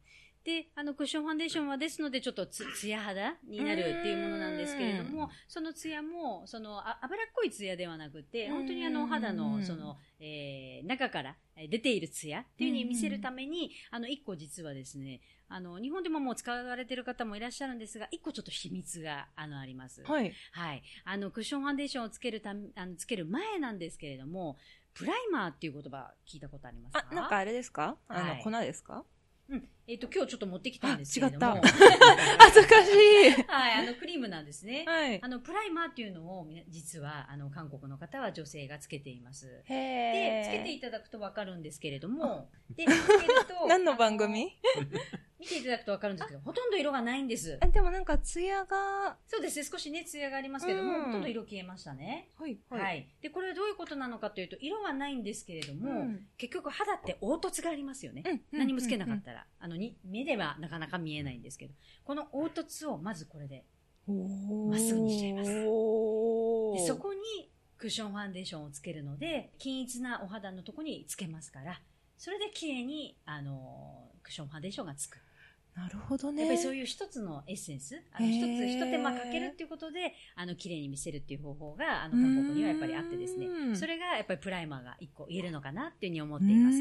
で、あの、クッションファンデーションはですので、ちょっとつ、ツヤ肌になるっていうものなんですけれどうも、そのツヤも、その、あ脂っこいツヤではなくて、うん本当にあの、肌の、その、えー、中からえー出ているツヤっていうふうに見せるために、あの、一個実はですね、あの、日本でももう使われてる方もいらっしゃるんですが、一個ちょっと秘密が、あの、あります。はい。はい。あの、クッションファンデーションをつけるため、あの、つける前なんですけれども、プライマーっていう言葉聞いたことありますか？あ、なんかあれですか？あの、はい粉ですか？うん。えっ、と、今日ちょっと持ってきたんですけれども。恥ずかしい。はい、あの、クリームなんですね。はいあ。の、プライマーっていうのを、み実は、あの、韓国の方は女性がつけています。へで、ーつけていただくとわかるんですけれども、で、つけると、何の番あ組見ていただくとわかるんですけど、ほとんど色がないんですあ。でもなんか、ツヤが、そうですね、少しね、ツヤがありますけども、うんほとんど色消えましたね。はい、はい、で、これはどういうことなのかというと、色はないんですけれども、うん結局肌って凹凸がありますよね。うん何もつけなかったら。あの、に、目ではなかなか見えないんですけど、この凹凸をまずこれで、まっすぐにしちゃいますでそこにクッションファンデーションをつけるので、均一なお肌のとこにつけますから、それで綺麗に、あの、クッションファンデーションがつく。なるほどね。やっぱりそういう一つのエッセンス、あの一つ、一手間かけるっていうことで、あの、綺麗に見せるっていう方法が、あの、韓国にはやっぱりあってですねそれがやっぱりプライマーが一個言えるのかなっていうふうに思うっています。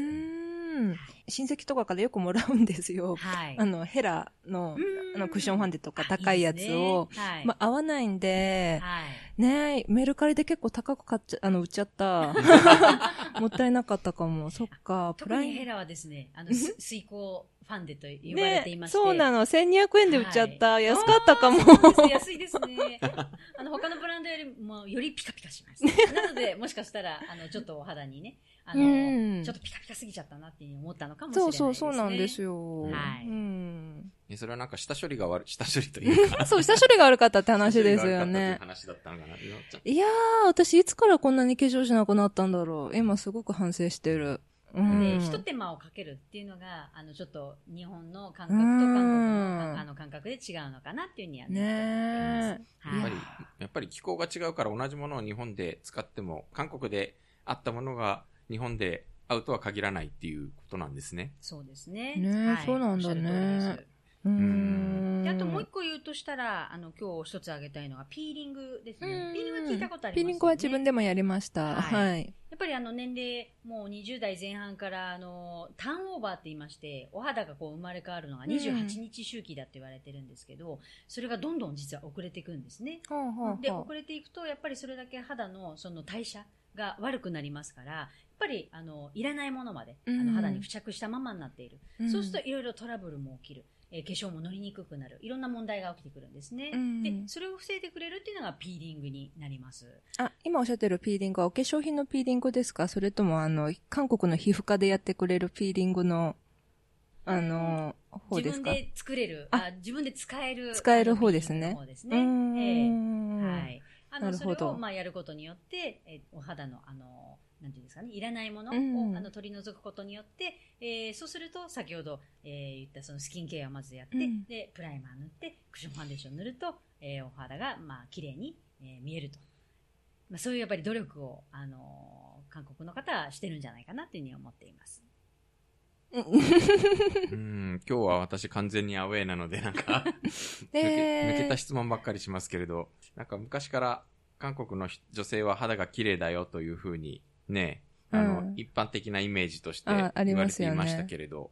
親戚とかからよくもらうんですよ。はい。あの、ヘラのあの、クッションファンデとか高いやつを、いいねはい。まあ、合わないんで、はい。ねえ、メルカリで結構高く買っちゃ、あの、売っちゃった。もったいなかったかも。そっか、プライ特にヘラはですね、あの、す水耕ファンデと呼ばれていまして。そうなの。1200円で売っちゃった。はい安かったかも。安いですね。あの、他のブランドよりもよりピカピカします。なので、もしかしたら、あの、ちょっとお肌にね、あの、うんちょっとピカピカすぎちゃったなって思ったのかもしれないそうですね。そう、そうなんですよ。はいうん。えそれはなんか下処理が悪い、下処理というか。そう、下処理が悪かったって話ですよ下処理が悪かったというね。話だったのかな。ちょっといやー、私いつからこんなに化粧しなくなったんだろう。今すごく反省してる。うん。で、一手間をかけるっていうのが、あの、ちょっと日本の感覚と韓国のあの感覚で違うのかなっていうふうにはね。はいやっぱり、やっぱり気候が違うから同じものを日本で使っても、韓国であったものが日本で合うとは限らないっていうことなんですね。そうですね。ねはいそうなんだねうーん。であともう一個言うとしたら、あの、今日一つ挙げたいのがピーリングですね。ピーリングは聞いたことありますよね。ピーリングは自分でもやりました。ははいい。やっぱりあの年齢、もう20代前半から、あの、ターンオーバーって言いまして、お肌がこう生まれ変わるのが28日周期だって言われてるんですけど、それがどんどん実は遅れていくんですね。ほうで、遅れていくと、やっぱりそれだけ肌のその代謝が悪くなりますから、やっぱり、あの、いらないものまで、あうんの、肌に付着したままになっている。うんそうすると、いろいろトラブルも起きる。えー化粧も乗りにくくなる。いろんな問題が起きてくるんですね。うんで、それを防いでくれるっていうのがピーリングになります。あ、今おっしゃってるピーリングはお化粧品のピーリングですか？それともあの、韓国の皮膚科でやってくれるピーリングの、あの、方ですか？自分で作れる、ああ自分で使える。使える方ですね方ですうね。ーええん。はい。あの、なるほどそれを、まあ、やることによって、えーお肌の、あの、なんていうんですかね、いらないものを、うん。あの取り除くことによって、えーそうすると、先ほど、えー言ったそのスキンケアをまずやって、うん。で、プライマー塗って、クッションファンデーション塗ると、えーお肌が、まあ、綺麗に、えー見えると。まあ、そういうやっぱり努力を、あのー韓国の方はしてるんじゃないかなというふうに思っています。うん、今日は私完全にアウェーなので、なんか 抜け、えー。抜けた質問ばっかりしますけれど、なんか昔から韓国の女性は肌が綺麗だよというふうに、ね、あの、うん一般的なイメージとしてああり言われますよねていましたけれど、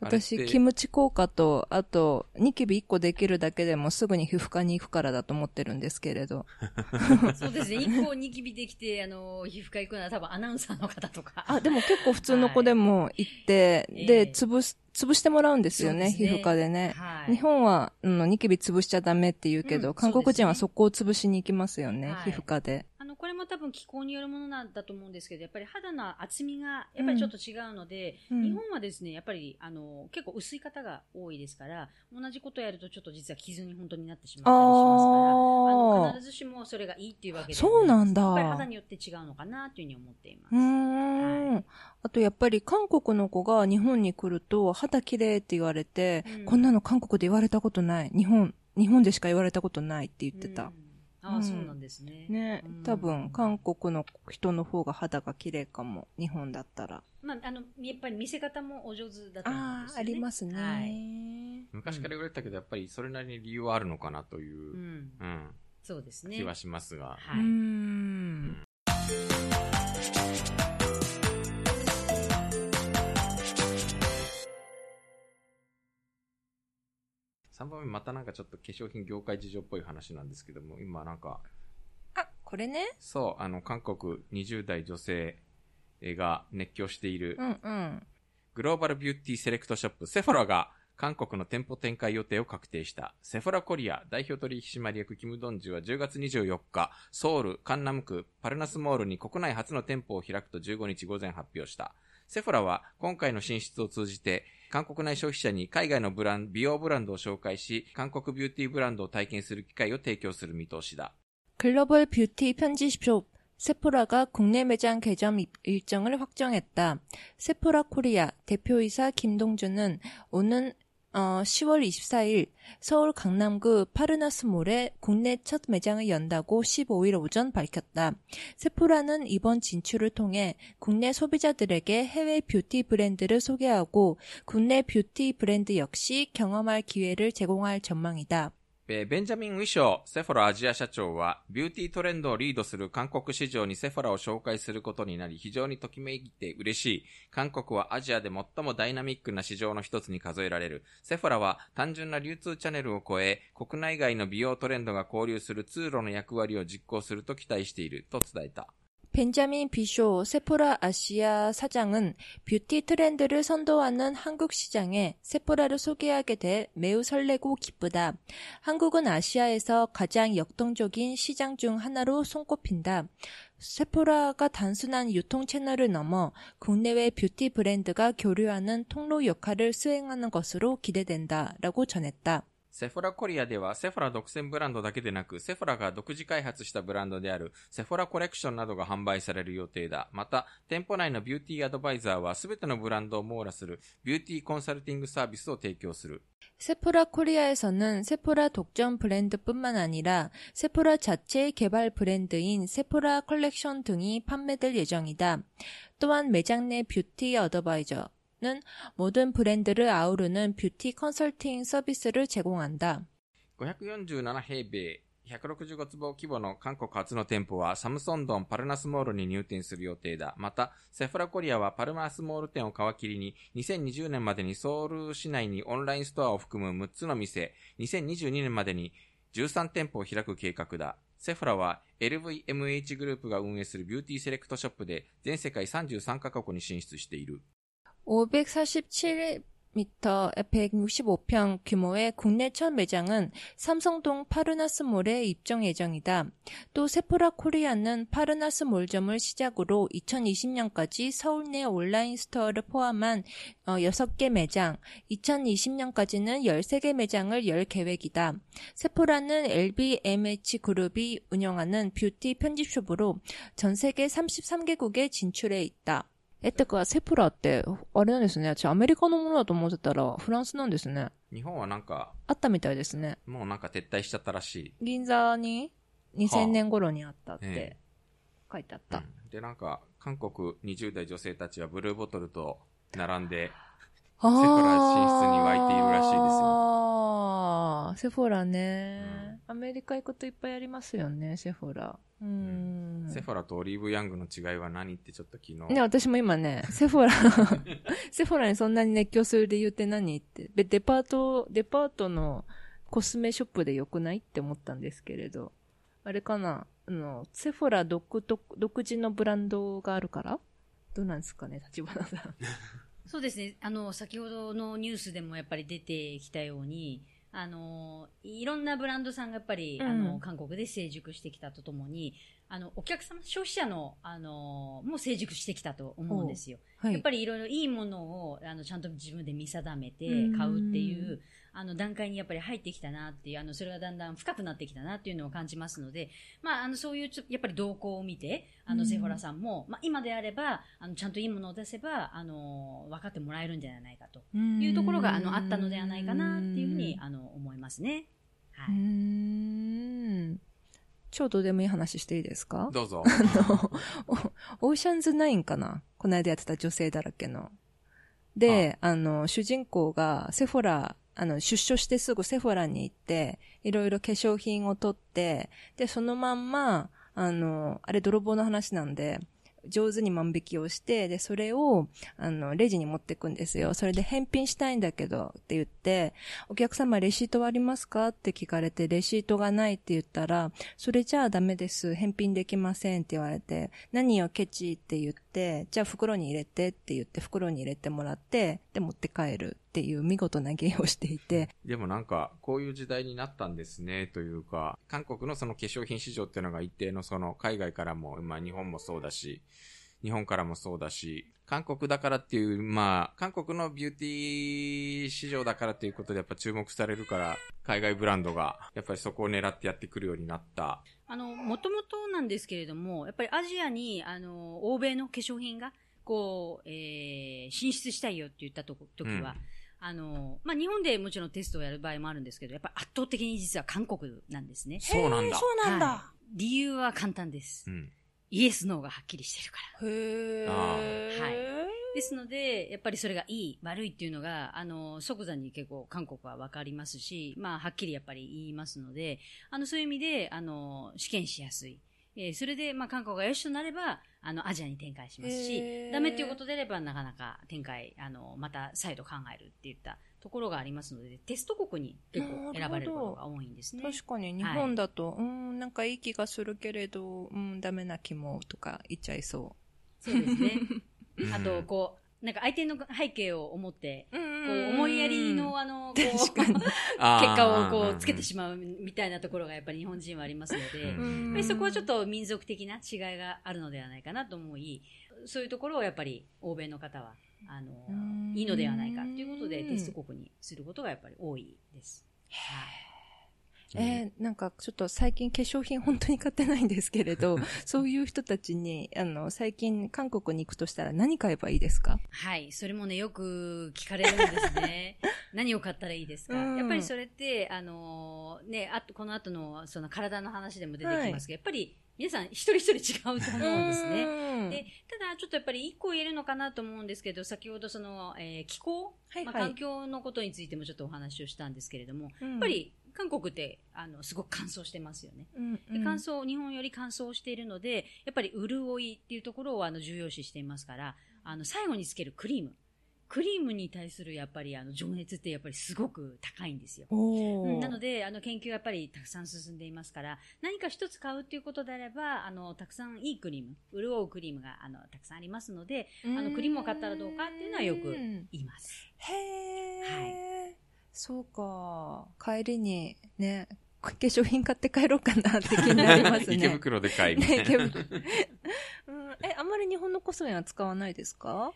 私、あれってキムチ効果と、あと、ニキビ1個できるだけでもすぐに皮膚科に行くからだと思ってるんですけれど。そうですね。一個ニキビできて、あの、皮膚科行くのは多分アナウンサーの方とか。あ、でも結構普通の子でも行って、はいえで、え潰す、潰してもらうんですよね、ね皮膚科でね。はい。日本は、うん、ニキビ潰しちゃダメって言うけど、うん韓国人はそそこを潰しに行きますよね、はい皮膚科で。これも多分気候によるものなんだと思うんですけど、やっぱり肌の厚みが、やっぱりちょっと違うので、うん。日本はですね、やっぱり、あの、結構薄い方が多いですから、同じことやるとちょっと実は傷に本当になってしまったりしますから、ああの、必ずしもそれがいいっていうわけではそうなんだ。やっぱり肌によって違うのかなというふうに思っています。うーん、はい。あとやっぱり韓国の子が日本に来ると肌綺麗って言われて、うん。こんなの韓国で言われたことない。日本、日本でしか言われたことないって言ってた。うんああ、うんそうなんですね。ねうん、多分韓国の人の方が肌が綺麗かも。日本だったら。まあ、あの、やっぱり見せ方もお上手だと思うんああ、ですよね。ありますね。はい。昔から言われたけど、やっぱりそれなりに理由はあるのかなというう、ん。うん、そうですね。気はしますが。うーはい。ん。3番目またなんかちょっと化粧品業界事情っぽい話なんですけども、今なんか、あ、これね？そう、あの、韓国20代女性が熱狂しているうんうん。グローバルビューティーセレクトショップセフォラが韓国の店舗展開予定を確定した。セフォラコリア代表取締役キム・ドンジュは10月24日、ソウル、カンナム区、パルナスモールに国内初の店舗を開くと15日午前発表した。セフォラは今回の進出を通じて、 韓国内消費者に海外のブランド、美容ブランドを紹介し、韓国ビューティーブランドを体験する機会を提供する見通しだ。 글로벌 뷰티 편집숍 세포라가 국내 매장 개점 일- 일정을 확정했다. 세포라 코리아 대표이사 김동준은 오는 어, 10월 24일 서울 강남구 파르나스몰에 국내 첫 매장을 연다고 15일 오전 밝혔다. 세포라는 이번 진출을 통해 국내 소비자들에게 해외 뷰티 브랜드를 소개하고 국내 뷰티 브랜드 역시 경험할 기회를 제공할 전망이다. ベンジャミン・ウィショー、セフォラアジア社長は、ビューティートレンドをリードする韓国市場にセフォラを紹介することになり、非常にときめいて嬉しい。韓国はアジアで最もダイナミックな市場の一つに数えられる。セフォラは単純な流通チャンネルを超え、国内外の美容トレンドが交流する通路の役割を実行すると期待している、と伝えた。 벤자민 비쇼 세포라 아시아 사장은 뷰티 트렌드를 선도하는 한국 시장에 세포라를 소개하게 돼 매우 설레고 기쁘다. 한국은 아시아에서 가장 역동적인 시장 중 하나로 손꼽힌다. 세포라가 단순한 유통 채널을 넘어 국내외 뷰티 브랜드가 교류하는 통로 역할을 수행하는 것으로 기대된다. 라고 전했다. セフォラコリアではセフォラ独占ブランドだけでなく、セフォラが独自開発したブランドであるセフォラコレクションなどが販売される予定だ。また、店舗内のビューティーアドバイザーはすべてのブランドを網羅するビューティーコンサルティングサービスを提供する。 세포라 코리아에서는 세포라 독점 브랜드뿐만 아니라 세포라 자체의 개발 브랜드인 세포라 컬렉션 등이 판매될 예정이다. 또한 매장 내 뷰티 어드바이저 는 모든 브랜드를 아우르는 뷰티 컨설팅 서비스를 제공한다. 547平米、165坪規模の韓国初の店舗はサムソンドンパルナスモールに入店する予定だ。また、セフォラコリアはパルナスモール店を皮切りに2020年までにソウル市内にオンラインストアを含む6つの店、2022年までに13店舗を開く計画だ。セフォラは LVMH グループが運営するビューティーセレクトショップで全世界33カ国に進出している。 547 160m 165평 규모의 국내 첫 매장은 삼성동 파르나스몰에 입점 예정이다. 또 세포라 코리아는 파르나스 몰점을 시작으로 2020년까지 서울 내 온라인 스토어를 포함한 6개 매장, 2020년까지는 13개 매장을 열 계획이다. 세포라는 LVMH 그룹이 운영하는 뷰티 편집숍으로 전 세계 33개국에 진출해 있다. え、てか、セプラって、あれなんですね。私、アメリカのものだと思ってたら、フランスなんですね。日本はなんか、あったみたいですね。もうなんか撤退しちゃったらしい。銀座に2000年頃にあったっええて書いてあった。うんで、なんか、韓国20代女性たちはブルーボトルと並んで、セフォラ進出に湧いているらしいですよあーセフォラね、アメリカ行くといっぱいありますよね、セフォラ。うーん。セフォラとオリーブヤングの違いは何ってちょっと昨日。ね、私も今ね、セフォラ、セフォラにそんなに熱狂する理由って何って。でデパート、デパートのコスメショップでよくないって思ったんですけれど。あれかなあの、セフォラ独特独自のブランドがあるから？どうなんですかね、立花さん。そうですね。あの、先ほどのニュースでもやっぱり出てきたように、あの、いろんなブランドさんがやっぱり、うん。あの、韓国で成熟してきたとともに、あの、お客様、消費者の、あの、もう成熟してきたと思うんですよ。はやっぱりいろいろいいものを、あの、ちゃんと自分で見定めてうん。買うっていう、あの、段階にやっぱり入ってきたなっていう、あの、それがだんだん深くなってきたなっていうのを感じますので、まあ、あの、そういうちょ、やっぱり動向を見て、あの、うんセフォラさんも、まあ、今であれば、あの、ちゃんといいものを出せば、あの、分かってもらえるんじゃないかというところが、あの、あったのではないかなっていうふうに、あの、思いますね。はい。ん。超どうでもいい話していいですか？どうぞ。オーシャンズナインかな？この間やってた女性だらけの。で、あの、主人公がセフォラ、あの、出所してすぐセフォラに行って、いろいろ化粧品を取って、で、そのまんま、あの、あれ泥棒の話なんで、上手に万引きをして、で、それを、あの、レジに持ってくんですよ。それで返品したいんだけど、って言って、お客様レシートはありますか？って聞かれて、レシートがないって言ったら、それじゃあダメです。返品できませんって言われて、何よケチって言って、じゃあ袋に入れてって言って袋に入れてもらって、で持って帰るっていう見事な芸をしていて、でもなんか、こういう時代になったんですね、というか、韓国のその化粧品市場っていうのが一定のその海外からも、まあ日本もそうだし、日本からもそうだし、韓国だからっていう、まあ、韓国のビューティー市場だからっていうことでやっぱ注目されるから、海外ブランドが、やっぱりそこを狙ってやってくるようになった。あの、もともとなんですけれども、やっぱりアジアに、あの、欧米の化粧品が、こう、えー、進出したいよって言ったとこ時は、うんあの、まあ、日本でもちろんテストをやる場合もあるんですけど、やっぱり圧倒的に実は韓国なんですね。そうなんだ。そうなんだ。はい理由は簡単です。うん。イエス、ノーがはっきりしてるから。へあー。はいですので、やっぱりそれがいい、悪いっていうのが、あの、即座に結構韓国はわかりますし、まあ、はっきりやっぱり言いますので、あの、そういう意味で、あの、試験しやすい。えーそれで、まあ、韓国がよしとなれば、あの、アジアに展開しますしダメっていうことであれば、なかなか展開、あの、また再度考えるっていったところがありますので、テスト国に結構選ばれることが多いんですね。確かに日本だと、うん、なんかいい気がするけれど、うん、ダメな気もとか言っちゃいそそうですね。う んあと、こう、なんか相手の背景を思って、こう思いやりの、あの、こう、結果をこうつけてしまうみたいなところがやっぱり日本人はありますので、そこはちょっと民族的な違いがあるのではないかなと思い、そういうところをやっぱり欧米の方は、あのうん、いいのではないかということでテスト国にすることがやっぱり多いです。はいえーなんかちょっと最近化粧品本当に買ってないんですけれど、そういう人たちに、あの、最近韓国に行くとしたら何買えばいいですか？はい。それもね、よく聞かれるんですね。何を買ったらいいですか、うん。やっぱりそれって、あのーね、あと、この後の、その体の話でも出てきますけど、やっぱり皆さん一人一人違うと思うんですね。ねで、ただちょっとやっぱり一個言えるのかなと思うんですけど、先ほどその、えー気候、はいはい。まあ、環境のことについてもちょっとお話をしたんですけれども、ややっぱ、り韓国って、あの、すごく乾燥してますよね。うんで乾燥、日本より乾燥しているので、やっぱり潤いっていうところをあの重要視していますから、あの、最後につけるクリーム。クリームに対するやっぱりあの情熱ってやっぱりすごく高いんですよ。なので、あの研究はやっぱりたくさん進んでいますから、何か一つ買うっていうことであれば、あの、たくさんいいクリーム、潤うクリームが、あの、たくさんありますので、あのクリームを買ったらどうかっていうのはよくうん言います。へえ、そうか。帰りにね、化粧品買って帰ろうかなって気になりますね。池袋で買いみたいね、な。池袋。うん、え、あんまり日本のコスメは使わないですか？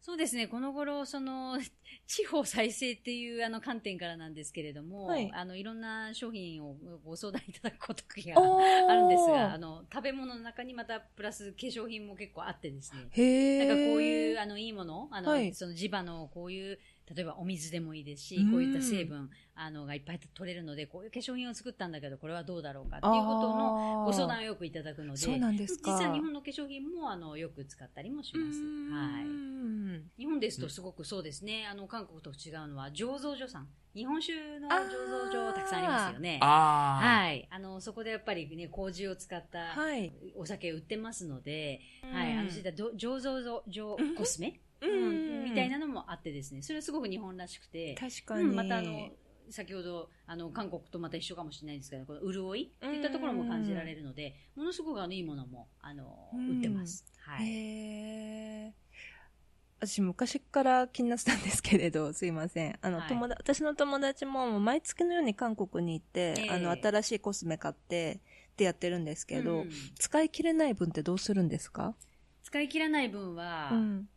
そうですね、この頃、その、地方再生っていうあの観点からなんですけれども、はいあの、いろんな商品をご相談いただくことがああるんですが、あの、食べ物の中にまたプラス化粧品も結構あってですね。なんかこういう、あの、いいもの、あの、はいその地場のこういう、例えばお水でもいいですしうん、こういった成分、あの、がいっぱい取れるので、こういう化粧品を作ったんだけど、これはどうだろうかっていうことのご相談をよくいただくので、そうなんですか実は日本の化粧品も、あの、よく使ったりもします。はい。い。日本ですとすごくそうですね、あの、韓国と違うのは、醸造所さん。日本酒の醸造所たくさんありますよね。はい。あの、そこでやっぱりね、麹を使ったはい。お酒売ってますので、うんはい。あの、そういったど醸造所、醸コスメ、みたいなのもあってですね、それはすごく日本らしくて、確かに。うん、またあの、先ほど、あの、韓国とまた一緒かもしれないんですけど、この潤いっていったところも感じられるので、ものすごくあの、いいものも、あの、うん。売ってます。はい。私昔から気になってたんですけれど、すいません。あの、はい。友達、私の友達も毎月のように韓国に行って、ええ。あの、新しいコスメ買って、ってやってるんですけど、うん。使い切れない分ってどうするんですか？使い切らない分は、うん。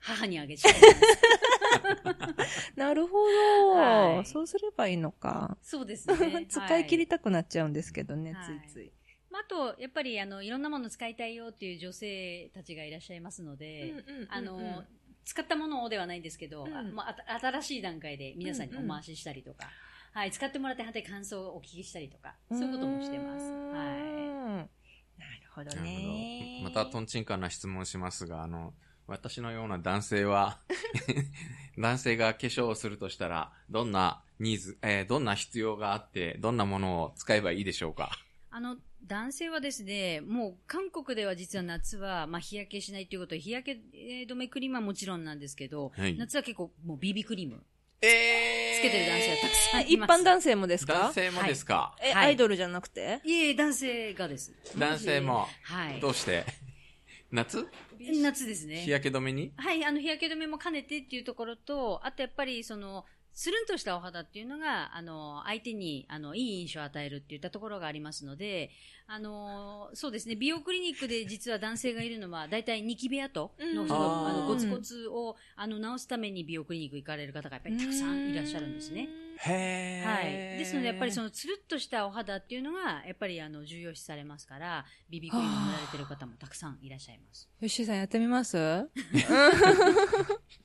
母にあげちゃいます。なるほど、はいそうすればいいのか。そうですね。使い切りたたくなっちゃうんですけどね、はいついつい。まあ、あと、やっぱり、あの、いろんなもの使いたいよっていう女性たちがいらっしゃいますので、あの、使ったものをではないんですけど、うんあまあ、新しい段階で皆さんにお回ししたりとか、はい、使ってもらって、はて感想をお聞きしたりとか、そういうこともしてます。はなるほどなるね。ほど。また、トンチンカンな質問しますが、あの、私のような男性は、男性が化粧をするとしたら、どんなニーズ、えーどんな必要があって、どんなものを使えばいいでしょうか？い。あの、男性はですね、もう韓国では実は夏は、まあ、日焼けしないということで、日焼け止めクリームはもちろんなんですけど、はい。夏は結構もう BB クリーム。えつけてる男性はたくさんい一ます。般男性もですか？男性もですか、え、はい。アイドルじゃなくて？いえ、男性がです。男性も、はい。どうして？夏？夏ですね。日焼け止めに？はい、あの、日焼け止めも兼ねてっていうところと、あとやっぱり、その、つるんとしたお肌っていうのが、あの、相手に、あの、いい印象を与えるっていったところがありますので、あの、そうですね、美容クリニックで実は男性がいるのは、大体ニキビ跡の、うん。その、あの、ゴツゴツを、あの、治すために美容クリニック行かれる方がやっぱりたくさんいらっしゃるんですね。へはい。ですので、やっぱりその、の、つるっとしたお肌っていうのが、やっぱり、あの、重要視されますから、ビビクリームを塗られてる方もたくさんいらっしゃいます。よしさんやってみます？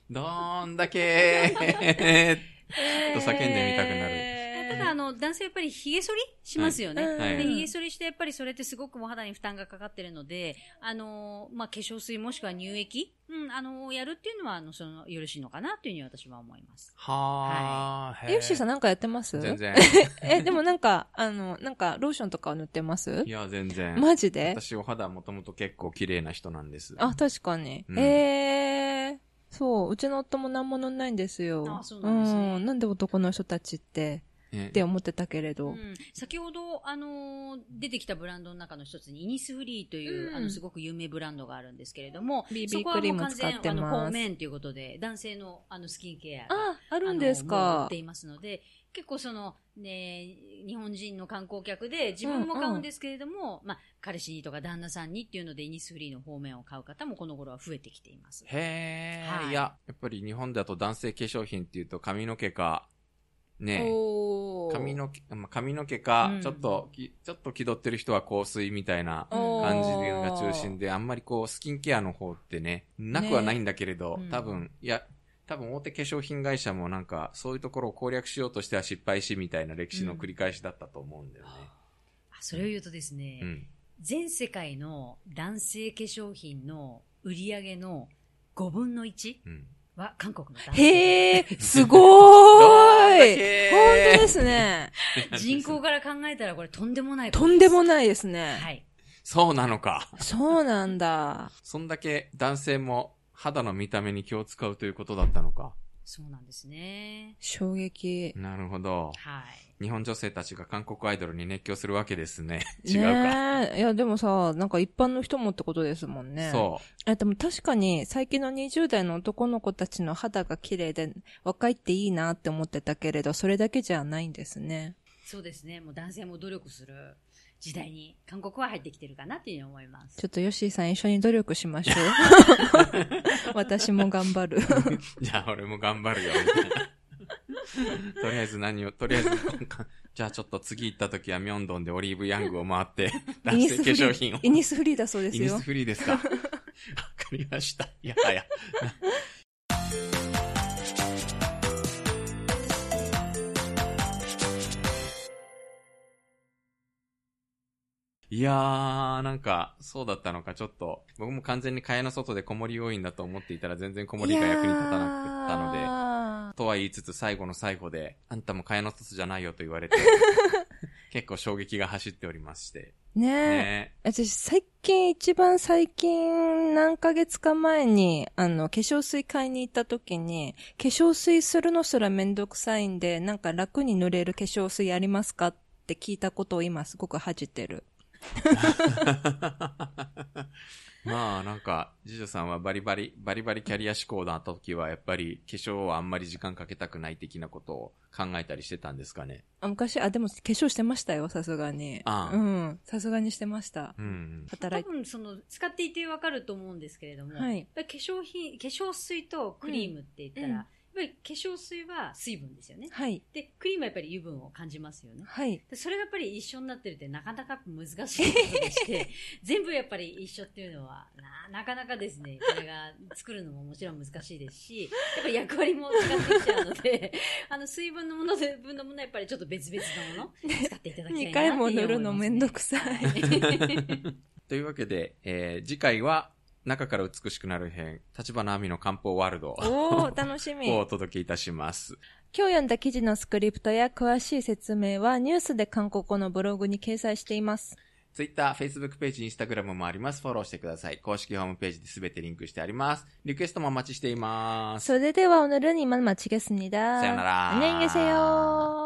どんだけー と叫んでみたくなる。ただ、あの、男性やっぱり髭剃りしますよね。はいはいで、髭剃りしてやっぱりそれってすごくお肌に負担がかかってるので、あの、まあ、化粧水もしくは乳液、うん、あの、やるっていうのは、あの、その、よろしいのかなというふうに私は思います。はー、え、ヨッシーさんなんかやってます？全。然。え、でもなんか、あの、なんか、ローションとかは塗ってます？いや、全然。マジで？私、お肌もともと結構綺麗な人なんです。あ、確かに。うんえー、そう、うちの夫も何も塗んないんですよ。あそうなんですねんなんで男の人たちって、ねって思ってたけれど。うん、先ほど、あのー出てきたブランドの中の一つに、イニスフリーという、うん。あの、すごく有名ブランドがあるんですけれども、BB そこはもう完全、クリーム使ってあの、ます方面ということで、男性の、あの、スキンケアがあ、あるんですか。って。いますので、結構その、ね、日本人の観光客で自分も買うんですけれども、まあ、彼氏にとか旦那さんにっていうので、イニスフリーの方面を買う方もこの頃は増えてきています。へー、はい。いや、やっぱり日本だと男性化粧品っていうと髪の毛か、ね髪の毛、まあ髪の毛か、うんちょっとき、ちょっと気取ってる人は香水みたいな感じが中心で、あんまりこう、スキンケアの方ってね、なくはないんだけれど、ね多分、いや、多分大手化粧品会社もなんか、そういうところを攻略しようとしては失敗しみたいな歴史の繰り返しだったと思うんだよね。あそれを言うとですね、うん。全世界の男性化粧品の売り上げの5分の1うん。は韓国の男性。へー、すごーい。どんだけ本当ですね。人口から考えたらこれとんでもないとんでもい。ないですね。はい。そうなのか。そうなんだ。そんだけ男性も肌の見た目に気を使うということだったのか。そうなんですね。衝撃。なるほど。はい。日本女性たちが韓国アイドルに熱狂するわけですね。違うか。ねえ。いや、でもさ、なんか一般の人もってことですもんね。そえ、でも確かに最近の20代の男の子たちの肌が綺麗で若いっていいなって思ってたけれど、それだけじゃないんですね。そうですね。もう男性も努力する時代に韓国は入ってきてるかなっていうふうに思います。ちょっとヨッシーさん一緒に努力しましょう。私も頑張る。う。じゃあ俺も頑張るよ。とりあえず何を、とりあえず、じゃあちょっと次行った時はミョンドンでオリーブヤングを回って、男性化粧品を。イニスフリーだそうですよイニス。フリーですか？わかりました。いやはや。いやー、なんか、そうだったのか、ちょっと、僕も完全に蚊帳の外で子守要員だと思っていたら全然子守が役に立たなかったので、のとは言いつつ最後の最後で、あんたも蚊帳の外じゃないよと言われて、結構衝撃が走っておりまして。で、ねえ。ね私、最近、一番最近、何ヶ月か前に、あの、化粧水買いに行った時に、化粧水するのすらめんどくさいんで、なんか楽に塗れる化粧水ありますかって聞いたことを今すごく恥じてる。まあなんか、次女さんはバリバリ、バリバリキャリア志向な時は、やっぱり化粧はあんまり時間かけたくない的なことを考えたりしてたんですかね？あ昔、あ、でも化粧してましたよ、さすがに。ああうん。さすがにしてました。うん。働いて。多分その使っていてわかると思うんですけれども、はい化粧品、化粧水とクリームって言ったら、うんぱり化粧水は水分ですよね。はい。で、クリームはやっぱり油分を感じますよね。はい。でそれがやっぱり一緒になってるってなかなか難しいことでして、全部やっぱり一緒っていうのはな、なかなかですね、これが作るのももちろん難しいですし、やっぱり役割も違ってきちゃうので、あの水分のもの、水分のものはやっぱりちょっと別々のもの使っていただきたいな2っていう回も塗るのめんどくさい。というわけで、えー次回は、中から美しくなる編、立花亜美の漢方ワールドおー、楽しみ。をお届けいたします。今日読んだ記事のスクリプトや詳しい説明はニュースで韓国語のブログに掲載しています。 Twitter、Facebook ページ、Instagram もあります。フォローしてください。公式ホームページで全てリンクしてあります。リクエストもお待ちしています。それでは오늘은이만마치겠습니다 さよなら 안녕히 계세요.